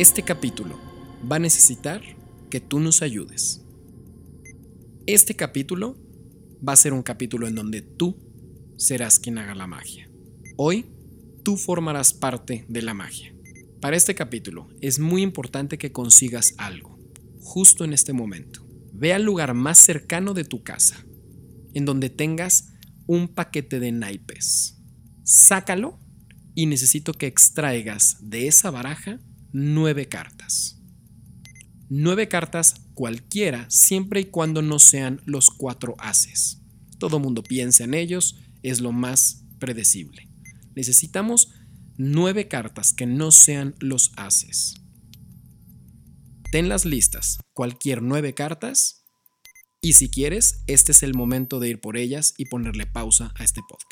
Este capítulo va a necesitar que tú nos ayudes. Este capítulo va a ser un capítulo en donde tú serás quien haga la magia. Hoy tú formarás parte de la magia. Para este capítulo es muy importante que consigas algo, justo en este momento. Ve al lugar más cercano de tu casa, en donde tengas un paquete de naipes. Sácalo y necesito que extraigas de esa baraja nueve cartas. Nueve cartas cualquiera, siempre y cuando no sean los cuatro haces. Todo mundo piensa en ellos, es lo más predecible. Necesitamos nueve cartas que no sean los haces. Tenlas listas, cualquier nueve cartas, y si quieres, este es el momento de ir por ellas y ponerle pausa a este podcast.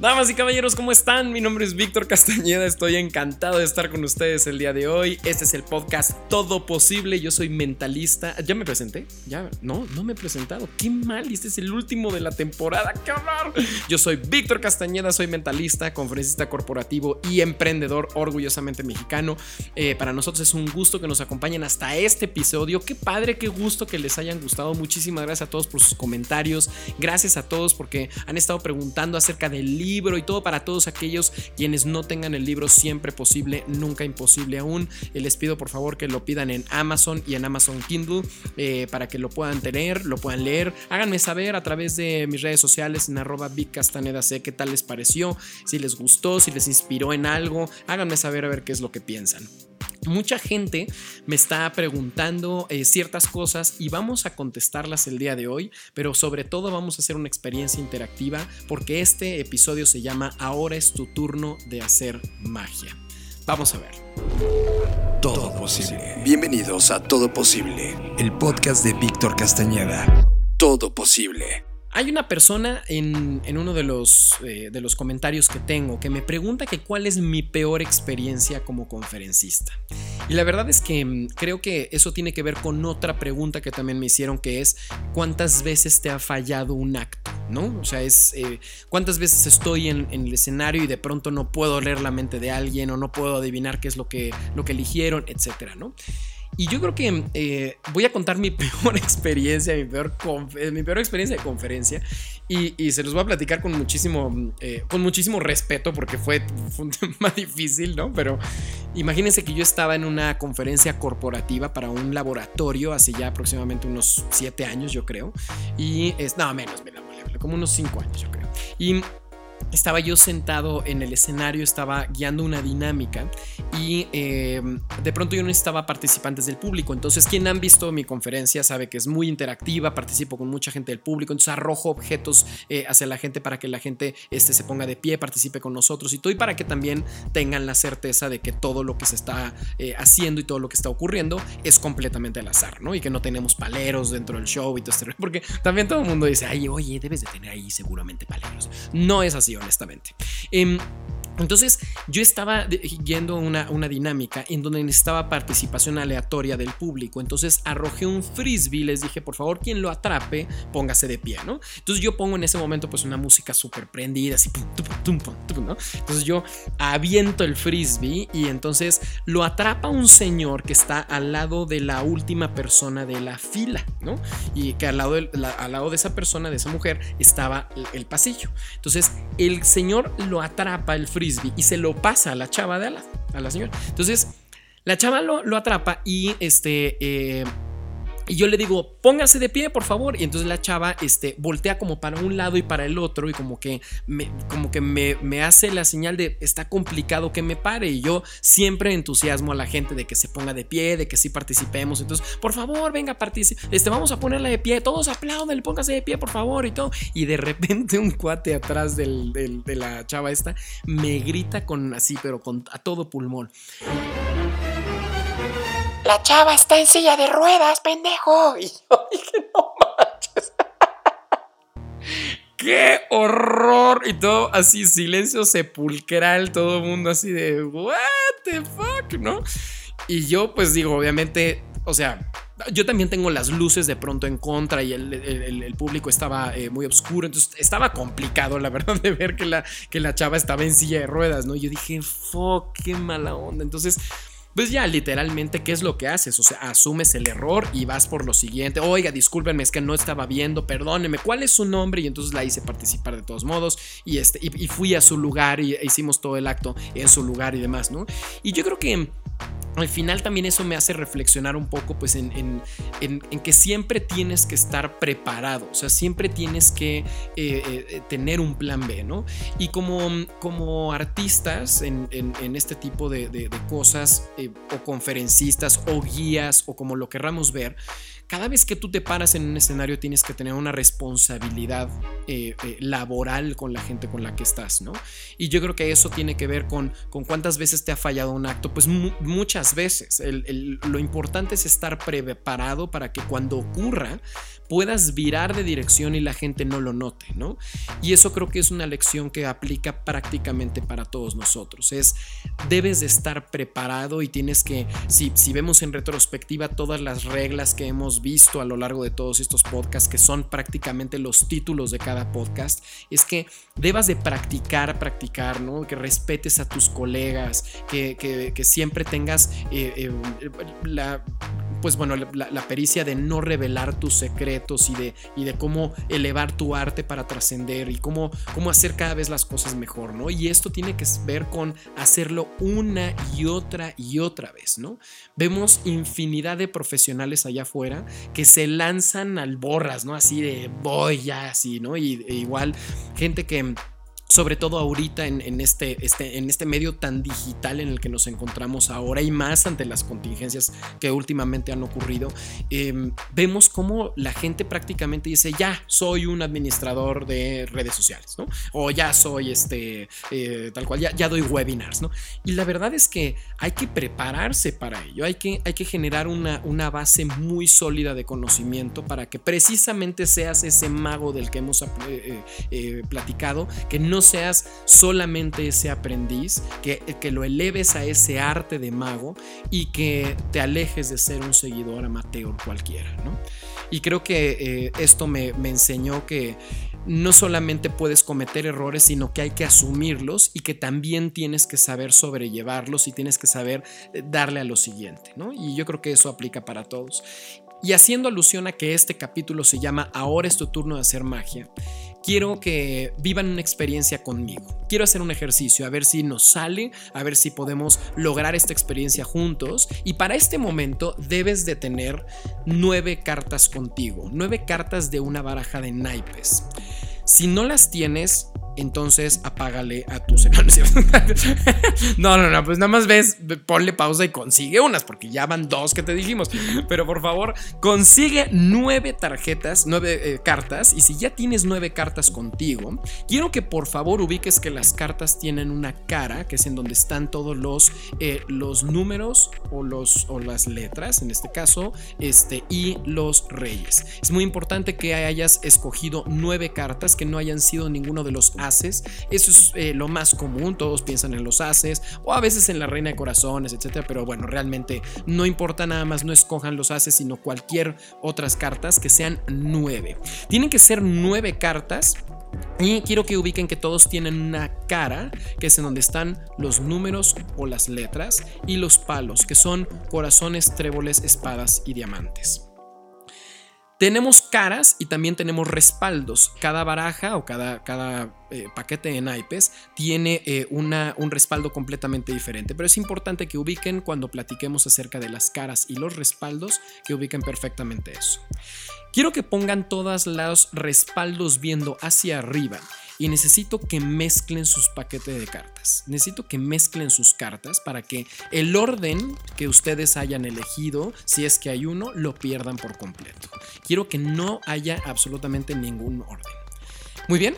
Damas y caballeros, ¿cómo están? Mi nombre es Víctor Castañeda, estoy encantado de estar con ustedes el día de hoy. Este es el podcast Todo Posible, yo soy mentalista. ¿Ya me presenté? ¿Ya? No, no me he presentado. Qué mal, este es el último de la temporada, qué horror. Yo soy Víctor Castañeda, soy mentalista, conferencista corporativo y emprendedor orgullosamente mexicano. Eh, para nosotros es un gusto que nos acompañen hasta este episodio. Qué padre, qué gusto que les hayan gustado. Muchísimas gracias a todos por sus comentarios. Gracias a todos porque han estado preguntando acerca del libro libro y todo para todos aquellos quienes no tengan el libro siempre posible, nunca imposible aún. Eh, les pido por favor que lo pidan en Amazon y en Amazon Kindle eh, para que lo puedan tener, lo puedan leer. Háganme saber a través de mis redes sociales en arroba Castaneda sé qué tal les pareció, si les gustó, si les inspiró en algo. Háganme saber a ver qué es lo que piensan. Mucha gente me está preguntando eh, ciertas cosas y vamos a contestarlas el día de hoy, pero sobre todo vamos a hacer una experiencia interactiva porque este episodio se llama Ahora es tu turno de hacer magia. Vamos a ver. Todo posible. Bienvenidos a Todo Posible, el podcast de Víctor Castañeda. Todo posible. Hay una persona en, uno de los, eh, de los comentarios que tengo que me pregunta que cuál es mi peor experiencia como conferencista. Y la verdad es que mm, creo que eso tiene que ver con otra pregunta que también me hicieron, que es cuántas veces te ha fallado un acto, ¿no? O sea, es eh, cuántas veces estoy en, el escenario y de pronto no puedo leer la mente de alguien o no puedo adivinar qué es lo que, lo que eligieron, etcétera, ¿no? Y yo creo que eh, voy a contar mi peor experiencia, mi peor, eh, mi peor experiencia de conferencia. Y, se los voy a platicar con muchísimo, eh, con muchísimo respeto porque fue, un tema difícil, ¿no? Pero imagínense que yo estaba en una conferencia corporativa para un laboratorio hace ya aproximadamente unos siete años, yo creo. Y es, no, menos, como unos cinco años, yo creo. Y estaba yo sentado en el escenario, estaba guiando una dinámica y eh, de pronto yo no estaba participantes del público. Entonces, quien han visto mi conferencia sabe que es muy interactiva, participo con mucha gente del público, entonces arrojo objetos eh, hacia la gente para que la gente este, se ponga de pie, participe con nosotros y todo, y para que también tengan la certeza de que todo lo que se está eh, haciendo y todo lo que está ocurriendo es completamente al azar, ¿no? Y que no tenemos paleros dentro del show y todo esto, porque también todo el mundo dice, ay, oye, debes de tener ahí seguramente paleros. No es así honestamente. Em, entonces yo estaba yendo una, una dinámica en donde necesitaba participación aleatoria del público. Entonces arrojé un frisbee, les dije, por favor, quien lo atrape, póngase de pie, ¿no? Entonces yo pongo en ese momento pues una música súper prendida, así, ¿no? Entonces yo aviento el frisbee y entonces lo atrapa un señor que está al lado de la última persona de la fila, ¿no? Y que al lado de, al lado de esa persona, de esa mujer, estaba el, el pasillo. Entonces el señor lo atrapa el frisbee y se lo pasa a la chava de a la, a la señora. Entonces, la chava lo, lo atrapa y este. Eh, y yo le digo, póngase de pie, por favor. Y entonces la chava este, voltea como para un lado y para el otro y como que, me, como que me, me, hace la señal de está complicado que me pare. Y yo siempre entusiasmo a la gente de que se ponga de pie, de que sí participemos. Entonces, por favor, venga, participe. Este, vamos a ponerla de pie. Todos aplauden, póngase de pie, por favor. Y todo. Y de repente un cuate atrás del, de la chava esta me grita con así, pero con a todo pulmón. La chava está en silla de ruedas, pendejo. Y yo dije, no manches. ¡Qué horror! Y todo así, silencio sepulcral, todo el mundo así de, ¿What the fuck? ¿No? Y yo, pues digo, obviamente, o sea, yo también tengo las luces de pronto en contra y el, público estaba eh, muy oscuro, entonces estaba complicado, la verdad, de ver que la, que la chava estaba en silla de ruedas, ¿no? Yo dije, fuck, qué mala onda. Entonces, pues ya literalmente, ¿qué es lo que haces? O sea, asumes el error y vas por lo siguiente. Oiga, discúlpenme, es que no estaba viendo, perdóneme, ¿cuál es su nombre? Y entonces la hice participar de todos modos y, este, y, fui a su lugar y hicimos todo el acto en su lugar y demás, ¿no? Y yo creo que al final también eso me hace reflexionar un poco pues en, que siempre tienes que estar preparado, o sea, siempre tienes que eh, eh, tener un plan B, ¿no? Y como, como artistas en, este tipo de, cosas, eh, o conferencistas, o guías, o como lo querramos ver, cada vez que tú te paras en un escenario tienes que tener una responsabilidad eh, eh, laboral con la gente con la que estás, ¿no? Y yo creo que eso tiene que ver con, con cuántas veces te ha fallado un acto, pues muchas veces. lo importante es estar preparado para que cuando ocurra puedas virar de dirección y la gente no lo note, ¿no? Y eso creo que es una lección que aplica prácticamente para todos nosotros. Es, debes de estar preparado y tienes que, si, si vemos en retrospectiva todas las reglas que hemos visto a lo largo de todos estos podcasts, que son prácticamente los títulos de cada podcast, es que debas de practicar, practicar, ¿no? Que respetes a tus colegas, que, siempre tengas eh, eh, la pues bueno, la, pericia de no revelar tus secretos y de, y de cómo elevar tu arte para trascender y cómo, cómo hacer cada vez las cosas mejor, ¿no? Y esto tiene que ver con hacerlo una y otra y otra vez, ¿no? Vemos infinidad de profesionales allá afuera que se lanzan al borras, ¿no? Así de voy ya, así, ¿no? Y e igual gente que sobre todo ahorita en, este, este, en este medio tan digital en el que nos encontramos ahora y más ante las contingencias que últimamente han ocurrido, em, vemos cómo la gente prácticamente dice, ya soy un administrador de redes sociales, ¿no? O ya soy este, eh, tal cual, ya, ya, doy webinars, ¿no? Y la verdad es que hay que prepararse para ello, hay que, hay que generar una, una base muy sólida de conocimiento para que precisamente seas ese mago del que hemos eh, eh, platicado, que no seas solamente ese aprendiz, que, que lo eleves a ese arte de mago y que te alejes de ser un seguidor amateur cualquiera, ¿no? Y creo que eh, esto me, me enseñó que no solamente puedes cometer errores, sino que hay que asumirlos y que también tienes que saber sobrellevarlos y tienes que saber eh, darle a lo siguiente, ¿no? Y yo creo que eso aplica para todos. Y haciendo alusión a que este capítulo se llama Ahora es tu turno de hacer magia, quiero que vivan una experiencia conmigo. Quiero hacer un ejercicio, a ver si nos sale, a ver si podemos lograr esta experiencia juntos. Y para este momento debes de tener nueve cartas contigo, nueve cartas de una baraja de naipes. Si no las tienes, entonces apágale a tu no, no, no, pues nada más ves, ponle pausa y consigue unas, porque ya van dos que te dijimos. Pero por favor, consigue nueve tarjetas, nueve eh, cartas. Y si ya tienes nueve cartas contigo, quiero que por favor ubiques que las cartas tienen una cara, que es en donde están todos los, eh, los números o, los, o las letras, en este caso, este, y los reyes. Es muy importante que hayas escogido nueve cartas, que no hayan sido ninguno de los haces. Eso es eh, lo más común, todos piensan en los haces o a veces en la reina de corazones, etcétera, pero bueno, realmente no importa nada más, no escojan los haces, sino cualquier otras cartas que sean nueve. Tienen que ser nueve cartas y quiero que ubiquen que todos tienen una cara, que es en donde están los números o las letras, y los palos, que son corazones, tréboles, espadas y diamantes. Tenemos caras y también tenemos respaldos. Cada baraja o cada, cada eh, paquete de naipes tiene eh, una, un respaldo completamente diferente. Pero es importante que ubiquen cuando platiquemos acerca de las caras y los respaldos, que ubiquen perfectamente eso. Quiero que pongan todos los respaldos viendo hacia arriba y necesito que mezclen sus paquetes de cartas. Necesito que mezclen sus cartas para que el orden que ustedes hayan elegido, si es que hay uno, lo pierdan por completo. Quiero que no haya absolutamente ningún orden. Muy bien,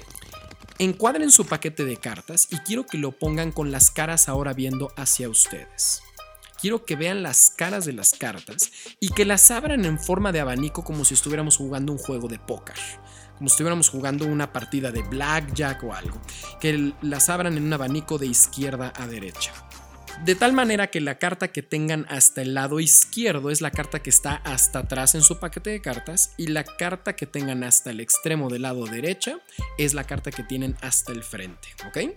encuadren su paquete de cartas y quiero que lo pongan con las caras ahora viendo hacia ustedes. Quiero que vean las caras de las cartas y que las abran en forma de abanico como si estuviéramos jugando un juego de póker como si estuviéramos jugando una partida de blackjack o algo, que las abran en un abanico de izquierda a derecha. De tal manera que la carta que tengan hasta el lado izquierdo es la carta que está hasta atrás en su paquete de cartas y la carta que tengan hasta el extremo del lado derecha es la carta que tienen hasta el frente, ¿ok?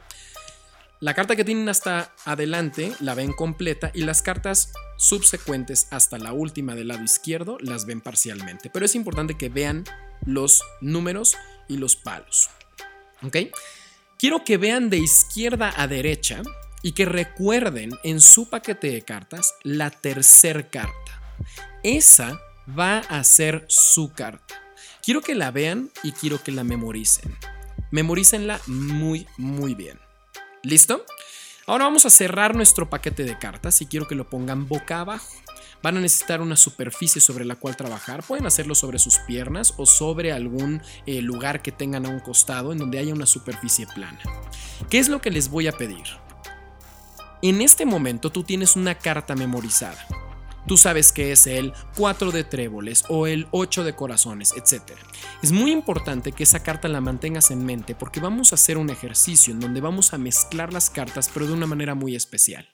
La carta que tienen hasta adelante la ven completa y las cartas subsecuentes hasta la última del lado izquierdo las ven parcialmente. Pero es importante que vean los números y los palos. ¿Ok? Quiero que vean de izquierda a derecha y que recuerden en su paquete de cartas la tercer carta. Esa va a ser su carta. Quiero que la vean y quiero que la memoricen. Memorícenla muy, muy bien. ¿Listo? Ahora vamos a cerrar nuestro paquete de cartas y quiero que lo pongan boca abajo. Van a necesitar una superficie sobre la cual trabajar. Pueden hacerlo sobre sus piernas o sobre algún eh, lugar que tengan a un costado en donde haya una superficie plana. ¿Qué es lo que les voy a pedir? En este momento tú tienes una carta memorizada. Tú sabes que es el 4 de tréboles o el 8 de corazones, etc. Es muy importante que esa carta la mantengas en mente porque vamos a hacer un ejercicio en donde vamos a mezclar las cartas pero de una manera muy especial.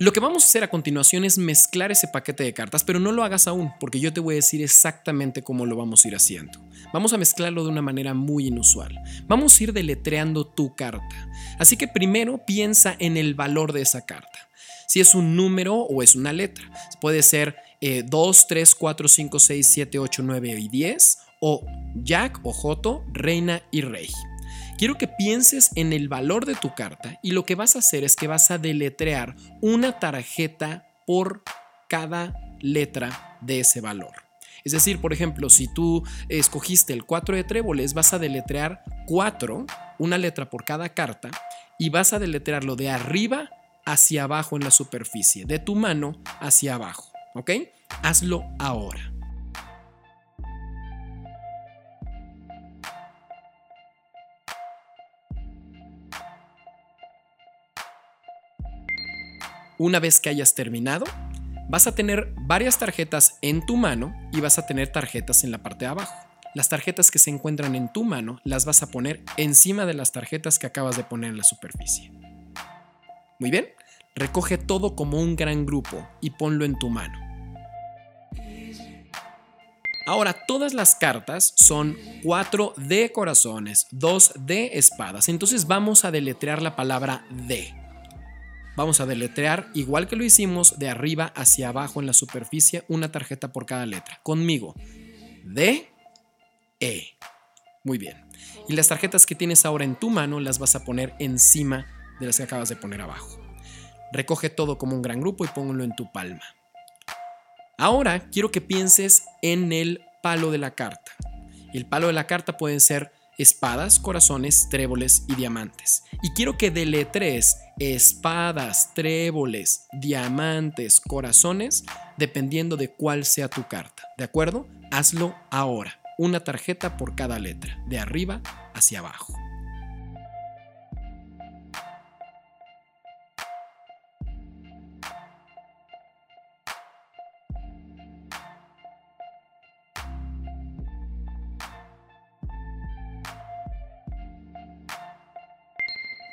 Lo que vamos a hacer a continuación es mezclar ese paquete de cartas, pero no lo hagas aún, porque yo te voy a decir exactamente cómo lo vamos a ir haciendo. Vamos a mezclarlo de una manera muy inusual. Vamos a ir deletreando tu carta. Así que primero piensa en el valor de esa carta si es un número o es una letra. Puede ser 2, 3, 4, 5, 6, 7, 8, 9 y 10, o Jack o Joto, reina y rey. Quiero que pienses en el valor de tu carta y lo que vas a hacer es que vas a deletrear una tarjeta por cada letra de ese valor. Es decir, por ejemplo, si tú escogiste el 4 de tréboles, vas a deletrear 4, una letra por cada carta, y vas a deletrearlo de arriba hacia abajo en la superficie, de tu mano hacia abajo. Hazlo ahora. Una vez que hayas terminado, vas a tener varias tarjetas en tu mano y vas a tener tarjetas en la parte de abajo. Las tarjetas que se encuentran en tu mano las vas a poner encima de las tarjetas que acabas de poner en la superficie. Muy bien, recoge todo como un gran grupo y ponlo en tu mano. Ahora, todas las cartas son 4 de corazones, 2 de espadas. Entonces vamos a deletrear la palabra de. Vamos a deletrear, igual que lo hicimos, de arriba hacia abajo en la superficie, una tarjeta por cada letra. Conmigo. D, E. Muy bien. Y las tarjetas que tienes ahora en tu mano las vas a poner encima de las que acabas de poner abajo. Recoge todo como un gran grupo y póngalo en tu palma. Ahora quiero que pienses en el palo de la carta. El palo de la carta pueden ser espadas, corazones, tréboles y diamantes. Y quiero que deletres espadas, tréboles, diamantes, corazones, dependiendo de cuál sea tu carta. ¿De acuerdo? Hazlo ahora. Una tarjeta por cada letra, de arriba hacia abajo.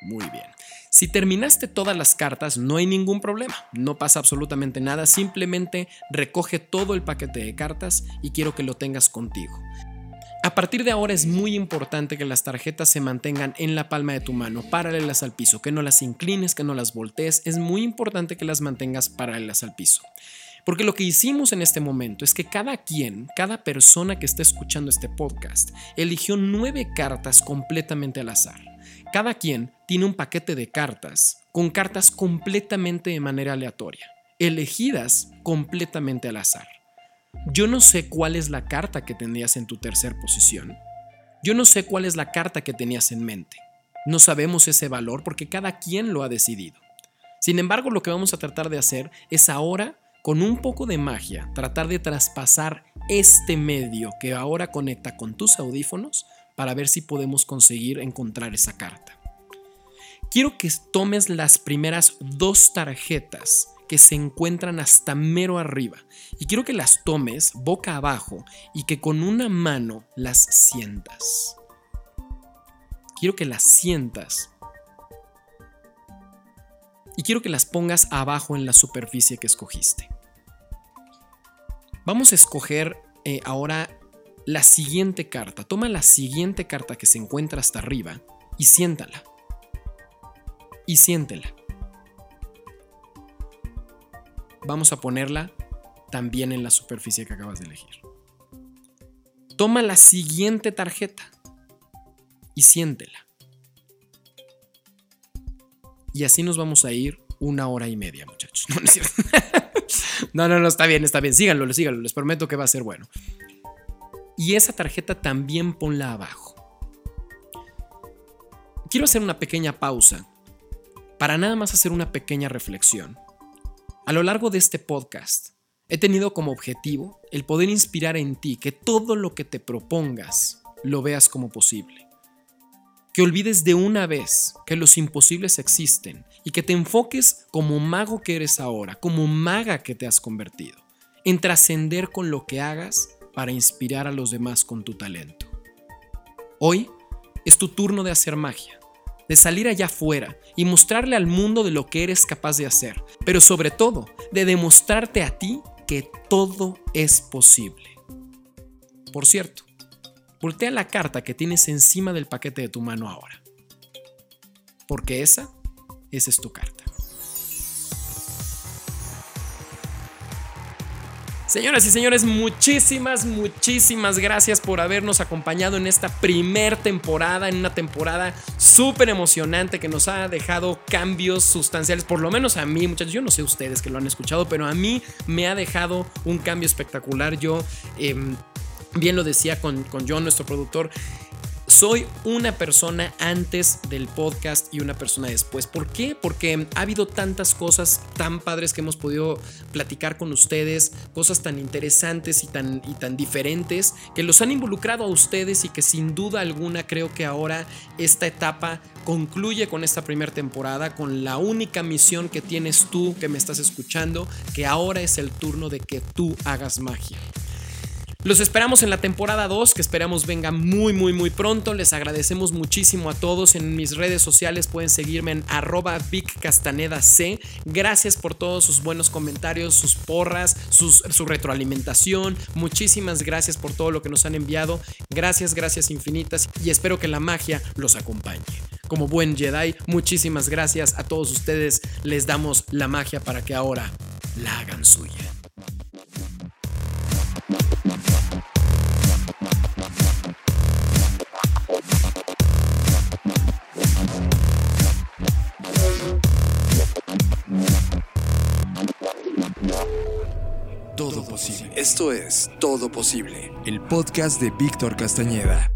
Muy bien. Si terminaste todas las cartas, no hay ningún problema, no pasa absolutamente nada, simplemente recoge todo el paquete de cartas y quiero que lo tengas contigo. A partir de ahora es muy importante que las tarjetas se mantengan en la palma de tu mano, paralelas al piso, que no las inclines, que no las voltees, es muy importante que las mantengas paralelas al piso. Porque lo que hicimos en este momento es que cada quien, cada persona que esté escuchando este podcast, eligió nueve cartas completamente al azar. Cada quien tiene un paquete de cartas con cartas completamente de manera aleatoria, elegidas completamente al azar. Yo no sé cuál es la carta que tenías en tu tercer posición. Yo no sé cuál es la carta que tenías en mente. No sabemos ese valor porque cada quien lo ha decidido. Sin embargo, lo que vamos a tratar de hacer es ahora, con un poco de magia, tratar de traspasar este medio que ahora conecta con tus audífonos para ver si podemos conseguir encontrar esa carta. Quiero que tomes las primeras dos tarjetas que se encuentran hasta mero arriba y quiero que las tomes boca abajo y que con una mano las sientas. Quiero que las sientas. y quiero que las pongas abajo en la superficie que escogiste. Vamos a escoger eh, ahora la siguiente carta. Toma la siguiente carta que se encuentra hasta arriba y siéntala. Y siéntela. Vamos a ponerla también en la superficie que acabas de elegir. Toma la siguiente tarjeta y siéntela. Y así nos vamos a ir una hora y media, muchachos. No, no, no, está bien, está bien. Síganlo, síganlo. Les prometo que va a ser bueno. Y esa tarjeta también ponla abajo. Quiero hacer una pequeña pausa para nada más hacer una pequeña reflexión. A lo largo de este podcast, he tenido como objetivo el poder inspirar en ti que todo lo que te propongas lo veas como posible. Que olvides de una vez que los imposibles existen y que te enfoques como mago que eres ahora, como maga que te has convertido, en trascender con lo que hagas para inspirar a los demás con tu talento. Hoy es tu turno de hacer magia, de salir allá afuera y mostrarle al mundo de lo que eres capaz de hacer, pero sobre todo de demostrarte a ti que todo es posible. Por cierto, Voltea la carta que tienes encima del paquete de tu mano ahora. Porque esa, esa es tu carta. Señoras y señores, muchísimas, muchísimas gracias por habernos acompañado en esta primer temporada, en una temporada súper emocionante que nos ha dejado cambios sustanciales, por lo menos a mí, muchachos, yo no sé ustedes que lo han escuchado, pero a mí me ha dejado un cambio espectacular. Yo... Em, bien lo decía con, con John, nuestro productor, soy una persona antes del podcast y una persona después. ¿Por qué? Porque ha habido tantas cosas tan padres que hemos podido platicar con ustedes, cosas tan interesantes y tan, y tan diferentes que los han involucrado a ustedes y que sin duda alguna creo que ahora esta etapa concluye con esta primera temporada, con la única misión que tienes tú que me estás escuchando, que ahora es el turno de que tú hagas magia. Los esperamos en la temporada 2, que esperamos venga muy, muy, muy pronto. Les agradecemos muchísimo a todos. En mis redes sociales pueden seguirme en arroba C. Gracias por todos sus buenos comentarios, sus porras, su retroalimentación. Muchísimas gracias por todo lo que nos han enviado. Gracias, gracias infinitas y espero que la magia los acompañe. Como buen Jedi, muchísimas gracias a todos ustedes. Les damos la magia para que ahora la hagan suya. Esto es Todo Posible, el podcast de Víctor Castañeda.